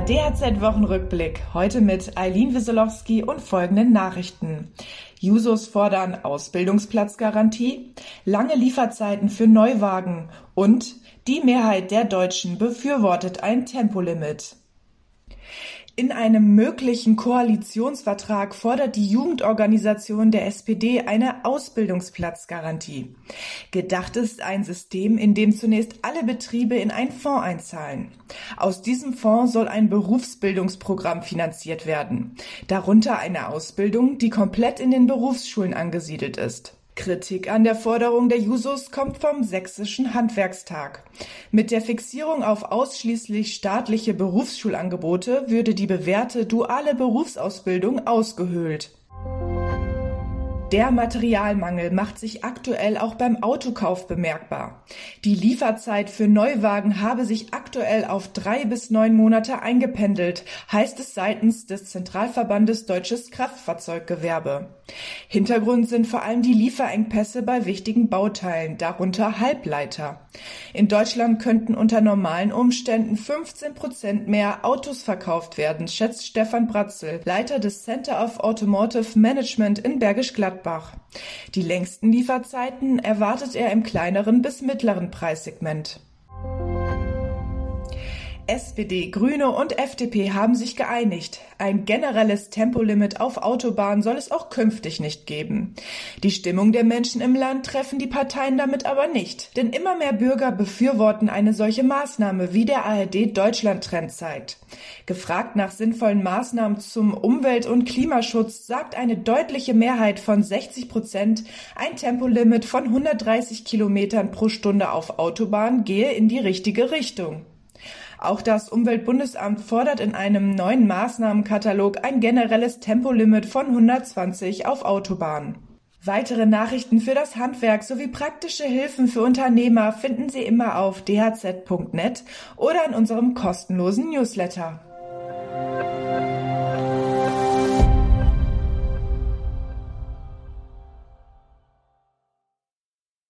Der DHZ-Wochenrückblick. Heute mit Eileen Wieselowski und folgenden Nachrichten. Jusos fordern Ausbildungsplatzgarantie, lange Lieferzeiten für Neuwagen und die Mehrheit der Deutschen befürwortet ein Tempolimit. In einem möglichen Koalitionsvertrag fordert die Jugendorganisation der SPD eine Ausbildungsplatzgarantie. Gedacht ist ein System, in dem zunächst alle Betriebe in einen Fonds einzahlen. Aus diesem Fonds soll ein Berufsbildungsprogramm finanziert werden, darunter eine Ausbildung, die komplett in den Berufsschulen angesiedelt ist. Kritik an der Forderung der Jusos kommt vom Sächsischen Handwerkstag. Mit der Fixierung auf ausschließlich staatliche Berufsschulangebote würde die bewährte duale Berufsausbildung ausgehöhlt. Der Materialmangel macht sich aktuell auch beim Autokauf bemerkbar. Die Lieferzeit für Neuwagen habe sich aktuell auf drei bis neun Monate eingependelt, heißt es seitens des Zentralverbandes Deutsches Kraftfahrzeuggewerbe. Hintergrund sind vor allem die Lieferengpässe bei wichtigen Bauteilen, darunter Halbleiter. In Deutschland könnten unter normalen Umständen 15 Prozent mehr Autos verkauft werden, schätzt Stefan Bratzel, Leiter des Center of Automotive Management in Bergisch Gladbach. Die längsten Lieferzeiten erwartet er im kleineren bis mittleren Preissegment. SPD, Grüne und FDP haben sich geeinigt. Ein generelles Tempolimit auf Autobahnen soll es auch künftig nicht geben. Die Stimmung der Menschen im Land treffen die Parteien damit aber nicht, denn immer mehr Bürger befürworten eine solche Maßnahme, wie der ARD Deutschland Trend zeigt. Gefragt nach sinnvollen Maßnahmen zum Umwelt- und Klimaschutz sagt eine deutliche Mehrheit von 60 Prozent, ein Tempolimit von 130 Kilometern pro Stunde auf Autobahnen gehe in die richtige Richtung. Auch das Umweltbundesamt fordert in einem neuen Maßnahmenkatalog ein generelles Tempolimit von 120 auf Autobahnen. Weitere Nachrichten für das Handwerk sowie praktische Hilfen für Unternehmer finden Sie immer auf dhz.net oder in unserem kostenlosen Newsletter.